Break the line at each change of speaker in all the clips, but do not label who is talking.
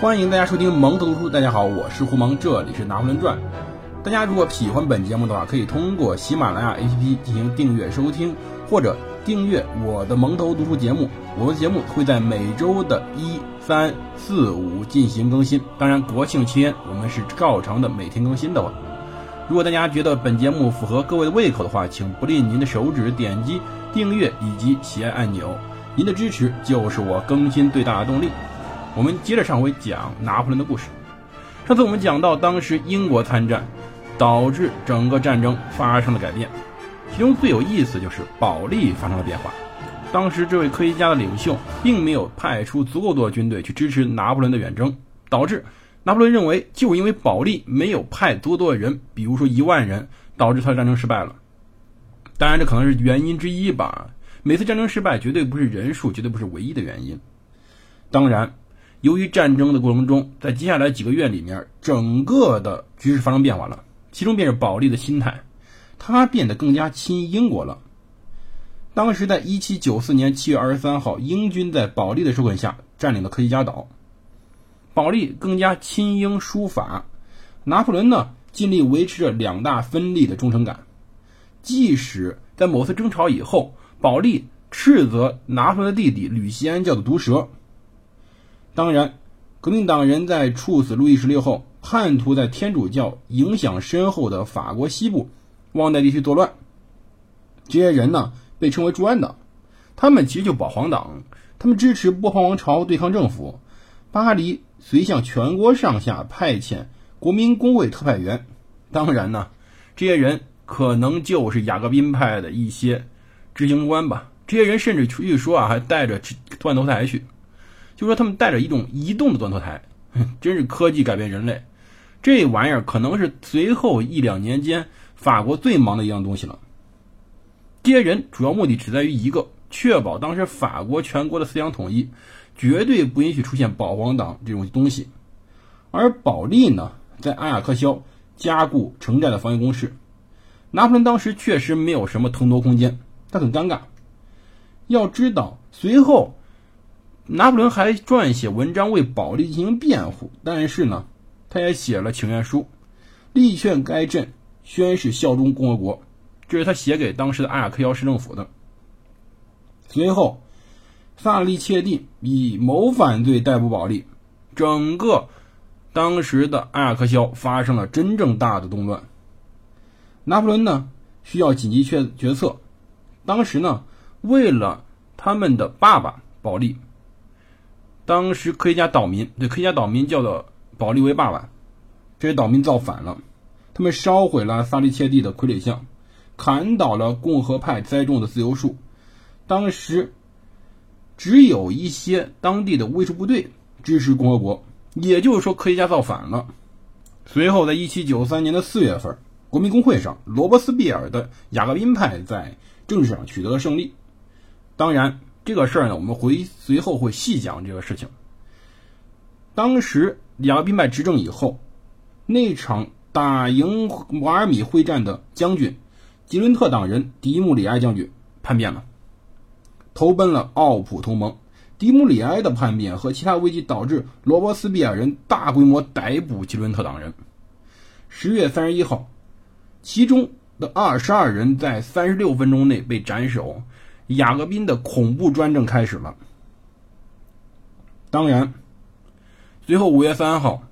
欢迎大家收听蒙头读书。大家好，我是胡蒙，这里是拿破仑传。大家如果喜欢本节目的话，可以通过喜马拉雅 APP 进行订阅收听，或者订阅我的蒙头读书节目。我的节目会在每周的一、三、四、五进行更新。当然，国庆期间我们是照常的每天更新的话。如果大家觉得本节目符合各位的胃口的话，请不吝您的手指点击订阅以及喜爱按钮。您的支持就是我更新最大的动力。我们接着上回讲拿破仑的故事。上次我们讲到，当时英国参战，导致整个战争发生了改变。其中最有意思就是保利发生了变化。当时这位科学家的领袖并没有派出足够多的军队去支持拿破仑的远征，导致拿破仑认为，就因为保利没有派足够多的人，比如说一万人，导致他的战争失败了。当然，这可能是原因之一吧。每次战争失败绝对不是人数，绝对不是唯一的原因。当然。由于战争的过程中，在接下来几个月里面，整个的局势发生变化了。其中便是保利的心态，他变得更加亲英国了。当时，在一七九四年七月二十三号，英军在保利的授权下占领了科西嘉岛。保利更加亲英疏法，拿破仑呢，尽力维持着两大分立的忠诚感。即使在某次争吵以后，保利斥责拿破仑的弟弟吕西安叫做毒蛇。当然，革命党人在处死路易十六后，叛徒在天主教影响深厚的法国西部旺代地区作乱。这些人呢，被称为朱安党，他们其实就保皇党，他们支持波旁王朝对抗政府。巴黎遂向全国上下派遣国民工会特派员。当然呢，这些人可能就是雅各宾派的一些执行官吧。这些人甚至据说啊，还带着断头台去。就说他们带着一种移动的断头台，真是科技改变人类。这玩意儿可能是随后一两年间法国最忙的一样东西了。这些人主要目的只在于一个，确保当时法国全国的思想统一，绝对不允许出现保皇党这种东西。而保利呢，在阿雅克肖加固城寨的防御工事。拿破仑当时确实没有什么腾挪空间，他很尴尬。要知道，随后。拿破仑还撰写文章为保利进行辩护，但是呢，他也写了请愿书，力劝该镇宣誓效忠共和国。这是他写给当时的阿尔克肖市政府的。随后，萨利切蒂以谋反罪逮捕保利，整个当时的阿尔克肖发生了真正大的动乱。拿破仑呢，需要紧急决决策。当时呢，为了他们的爸爸保利。当时科学家岛民对科学家岛民叫做保利维爸爸，这些岛民造反了，他们烧毁了萨利切蒂的傀儡像，砍倒了共和派栽种的自由树。当时只有一些当地的卫戍部队支持共和国，也就是说科学家造反了。随后，在一七九三年的四月份，国民公会上，罗伯斯庇尔的雅各宾派在政治上取得了胜利。当然。这个事儿呢，我们回随后会细讲这个事情。当时雅各宾派执政以后，那场打赢瓦尔米会战的将军吉伦特党人迪穆里埃将军叛变了，投奔了奥普同盟。迪穆里埃的叛变和其他危机导致罗伯斯庇尔人大规模逮捕吉伦特党人。十月三十一号，其中的二十二人在三十六分钟内被斩首。雅各宾的恐怖专政开始了。当然，随后五月三号，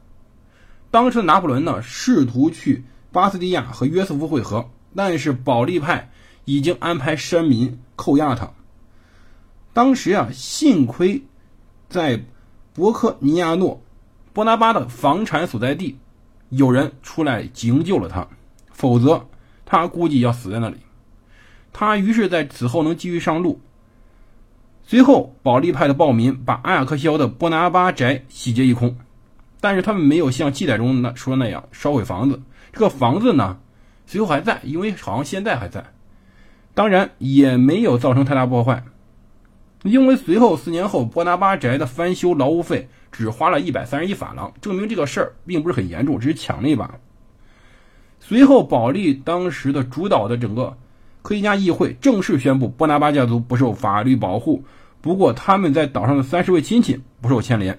当时的拿破仑呢试图去巴斯蒂亚和约瑟夫会合，但是保利派已经安排山民扣押他。当时啊，幸亏在博科尼亚诺波拿巴的房产所在地有人出来营救了他，否则他估计要死在那里。他于是，在此后能继续上路。随后，保利派的暴民把阿雅克肖的波拿巴宅洗劫一空，但是他们没有像记载中那说那样烧毁房子。这个房子呢，随后还在，因为好像现在还在。当然，也没有造成太大破坏，因为随后四年后，波拿巴宅的翻修劳务费只花了一百三十一法郎，证明这个事儿并不是很严重，只是抢了一把。随后，保利当时的主导的整个。科学家议会正式宣布，波拿巴家族不受法律保护。不过，他们在岛上的三十位亲戚不受牵连。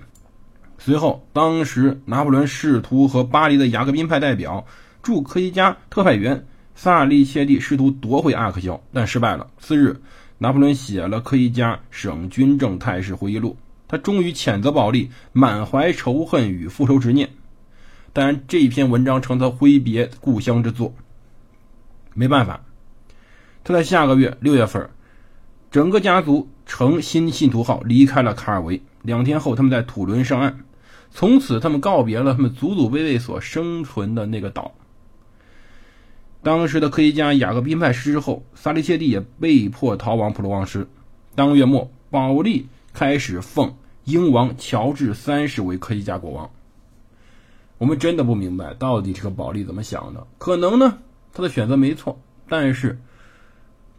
随后，当时拿破仑试图和巴黎的雅各宾派代表驻科西嘉特派员萨利切蒂试图夺回阿克肖，但失败了。次日，拿破仑写了科西嘉省军政态势回忆录，他终于谴责保利，满怀仇恨与复仇执念。当然，这篇文章成他挥别故乡之作。没办法，他在下个月六月份，整个家族乘新信徒号离开了卡尔维。两天后，他们在土伦上岸。从此，他们告别了他们祖祖辈辈所生存的那个岛。当时的科学家雅各宾派失之后，萨利切蒂也被迫逃往普罗旺斯。当月末，保利开始奉英王乔治三世为科学家国王。我们真的不明白，到底这个保利怎么想的？可能呢，他的选择没错，但是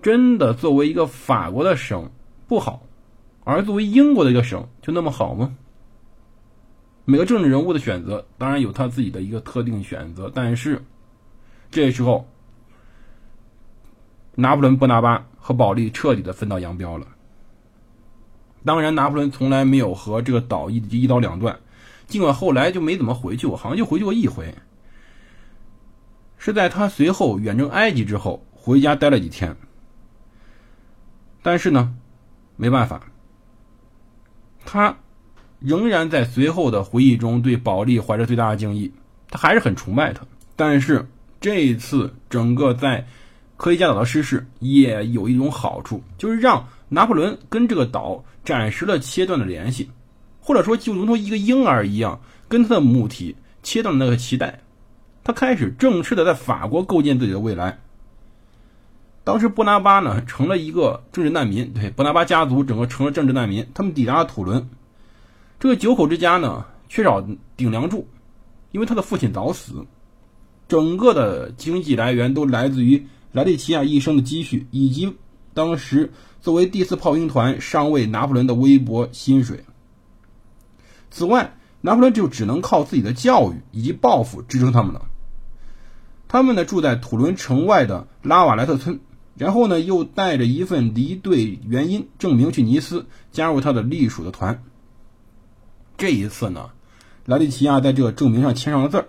真的作为一个法国的省不好，而作为英国的一个省就那么好吗？每个政治人物的选择当然有他自己的一个特定选择，但是这时候，拿破仑·波拿巴和保利彻底的分道扬镳了。当然，拿破仑从来没有和这个岛一一刀两断，尽管后来就没怎么回去过，好像就回去过一回，是在他随后远征埃及之后回家待了几天。但是呢，没办法，他。仍然在随后的回忆中对保利怀着最大的敬意，他还是很崇拜他。但是这一次整个在科西嘉岛的失事也有一种好处，就是让拿破仑跟这个岛暂时的切断了联系，或者说就如同一个婴儿一样，跟他的母体切断了那个脐带。他开始正式的在法国构建自己的未来。当时波拿巴呢成了一个政治难民，对波拿巴家族整个成了政治难民，他们抵达了土伦。这个九口之家呢，缺少顶梁柱，因为他的父亲早死，整个的经济来源都来自于莱利奇亚一生的积蓄，以及当时作为第四炮兵团上尉拿破仑的微薄薪水。此外，拿破仑就只能靠自己的教育以及抱负支撑他们了。他们呢住在土伦城外的拉瓦莱特村，然后呢又带着一份离队原因证明去尼斯加入他的隶属的团。这一次呢，莱利奇亚在这个证明上签上了字儿。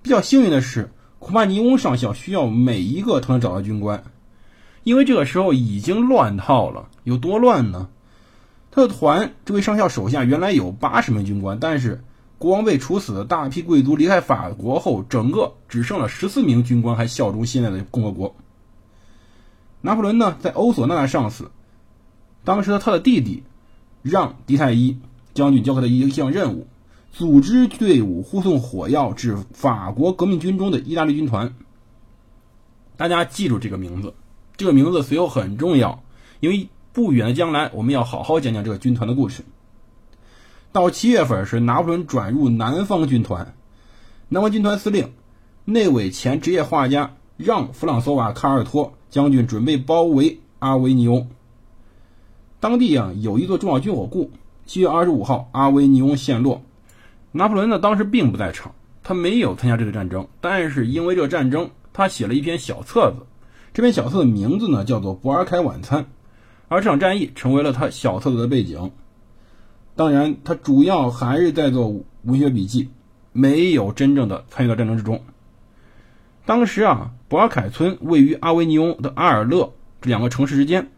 比较幸运的是，库帕尼翁上校需要每一个都能找到军官，因为这个时候已经乱套了。有多乱呢？他的团这位上校手下原来有八十名军官，但是国王被处死，大批贵族离开法国后，整个只剩了十四名军官还效忠现在的共和国。拿破仑呢，在欧索纳上司，当时的他的弟弟让迪泰伊。将军交给他一项任务：组织队伍护送火药至法国革命军中的意大利军团。大家记住这个名字，这个名字随后很重要，因为不远的将来我们要好好讲讲这个军团的故事。到七月份时，拿破仑转入南方军团，南方军团司令、内委前职业画家让·弗朗索瓦·卡尔托将军准备包围阿维尼翁。当地啊有一座重要军火库。七月二十五号，阿维尼翁陷落。拿破仑呢，当时并不在场，他没有参加这个战争。但是因为这个战争，他写了一篇小册子。这篇小册的名字呢，叫做《博尔凯晚餐》，而这场战役成为了他小册子的背景。当然，他主要还是在做文学笔记，没有真正的参与到战争之中。当时啊，博尔凯村位于阿维尼翁的阿尔勒这两个城市之间。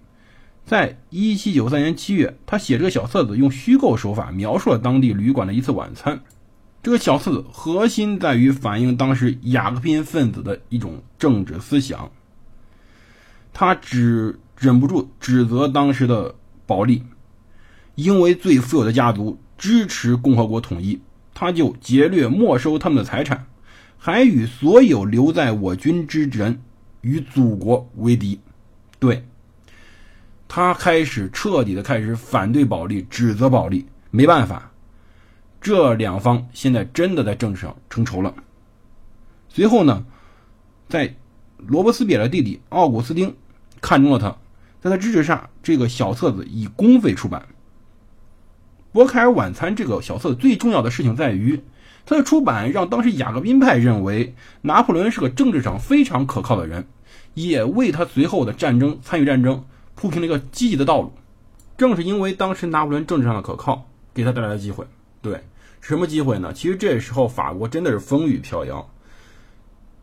在一七九三年七月，他写这个小册子，用虚构手法描述了当地旅馆的一次晚餐。这个小册子核心在于反映当时雅各宾分子的一种政治思想。他只忍不住指责当时的保利，因为最富有的家族支持共和国统一，他就劫掠没收他们的财产，还与所有留在我军之人与祖国为敌。对。他开始彻底的开始反对保利，指责保利。没办法，这两方现在真的在政治上成仇了。随后呢，在罗伯斯比尔的弟弟奥古斯丁看中了他，在他支持下，这个小册子以公费出版。博凯尔晚餐这个小册子最重要的事情在于，它的出版让当时雅各宾派认为拿破仑是个政治上非常可靠的人，也为他随后的战争参与战争。铺平了一个积极的道路，正是因为当时拿破仑政治上的可靠，给他带来了机会。对，什么机会呢？其实这时候法国真的是风雨飘摇。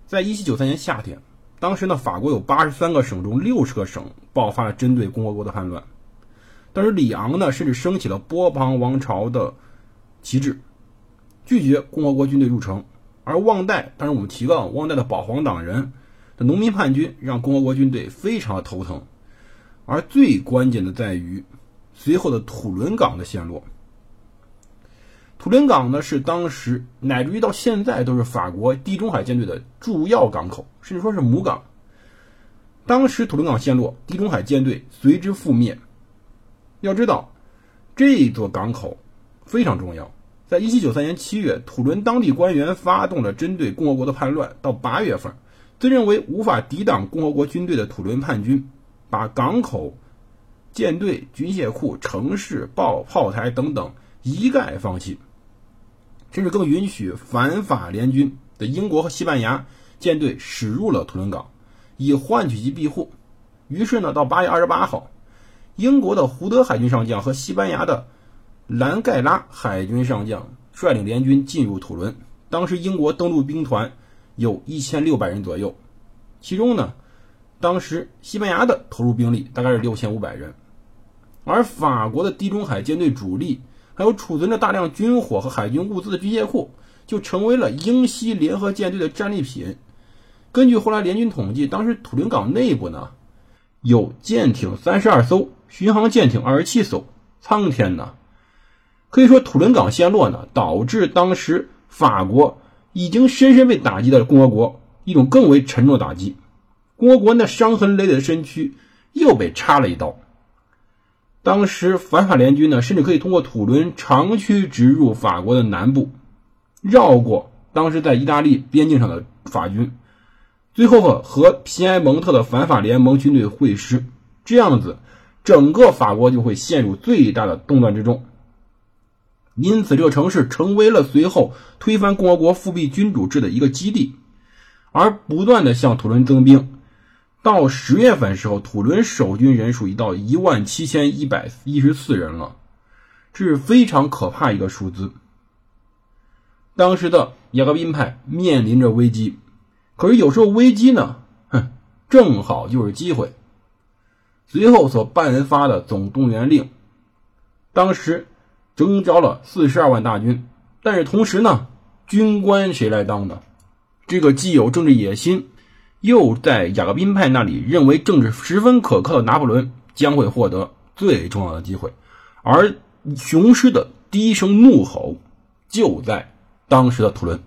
在一七九三年夏天，当时呢，法国有八十三个省中六十个省爆发了针对共和国的叛乱。当时里昂呢，甚至升起了波旁王朝的旗帜，拒绝共和国军队入城。而旺代，当然我们提到旺代的保皇党人的农民叛军，让共和国军队非常的头疼。而最关键的在于，随后的土伦港的陷落。土伦港呢，是当时乃至于到现在都是法国地中海舰队的主要港口，甚至说是母港。当时土伦港陷落，地中海舰队随之覆灭。要知道，这座港口非常重要。在一七九三年七月，土伦当地官员发动了针对共和国的叛乱。到八月份，自认为无法抵挡共和国军队的土伦叛军，把港口、舰队、军械库、城市、炮炮台等等一概放弃，甚至更允许反法联军的英国和西班牙舰队驶入了土伦港，以换取其庇护。于是呢，到八月二十八号，英国的胡德海军上将和西班牙的。兰盖拉海军上将率领联军进入土伦，当时英国登陆兵团有一千六百人左右，其中呢，当时西班牙的投入兵力大概是六千五百人，而法国的地中海舰队主力，还有储存着大量军火和海军物资的军械库，就成为了英西联合舰队的战利品。根据后来联军统计，当时土伦港内部呢，有舰艇三十二艘，巡航舰艇二十七艘，苍天呐！可以说，土伦港陷落呢，导致当时法国已经深深被打击的共和国一种更为沉重的打击。共和国那伤痕累累的身躯又被插了一刀。当时反法联军呢，甚至可以通过土伦长驱直入法国的南部，绕过当时在意大利边境上的法军，最后和皮埃蒙特的反法联盟军队会师。这样子，整个法国就会陷入最大的动乱之中。因此，这个城市成为了随后推翻共和国复辟君主制的一个基地，而不断的向土伦增兵。到十月份时候，土伦守军人数已到一万七千一百一十四人了，这是非常可怕一个数字。当时的雅各宾派面临着危机，可是有时候危机呢，哼，正好就是机会。随后所颁发的总动员令，当时。征召了四十二万大军，但是同时呢，军官谁来当呢？这个既有政治野心，又在雅各宾派那里认为政治十分可靠的拿破仑将会获得最重要的机会，而雄狮的第一声怒吼就在当时的土伦。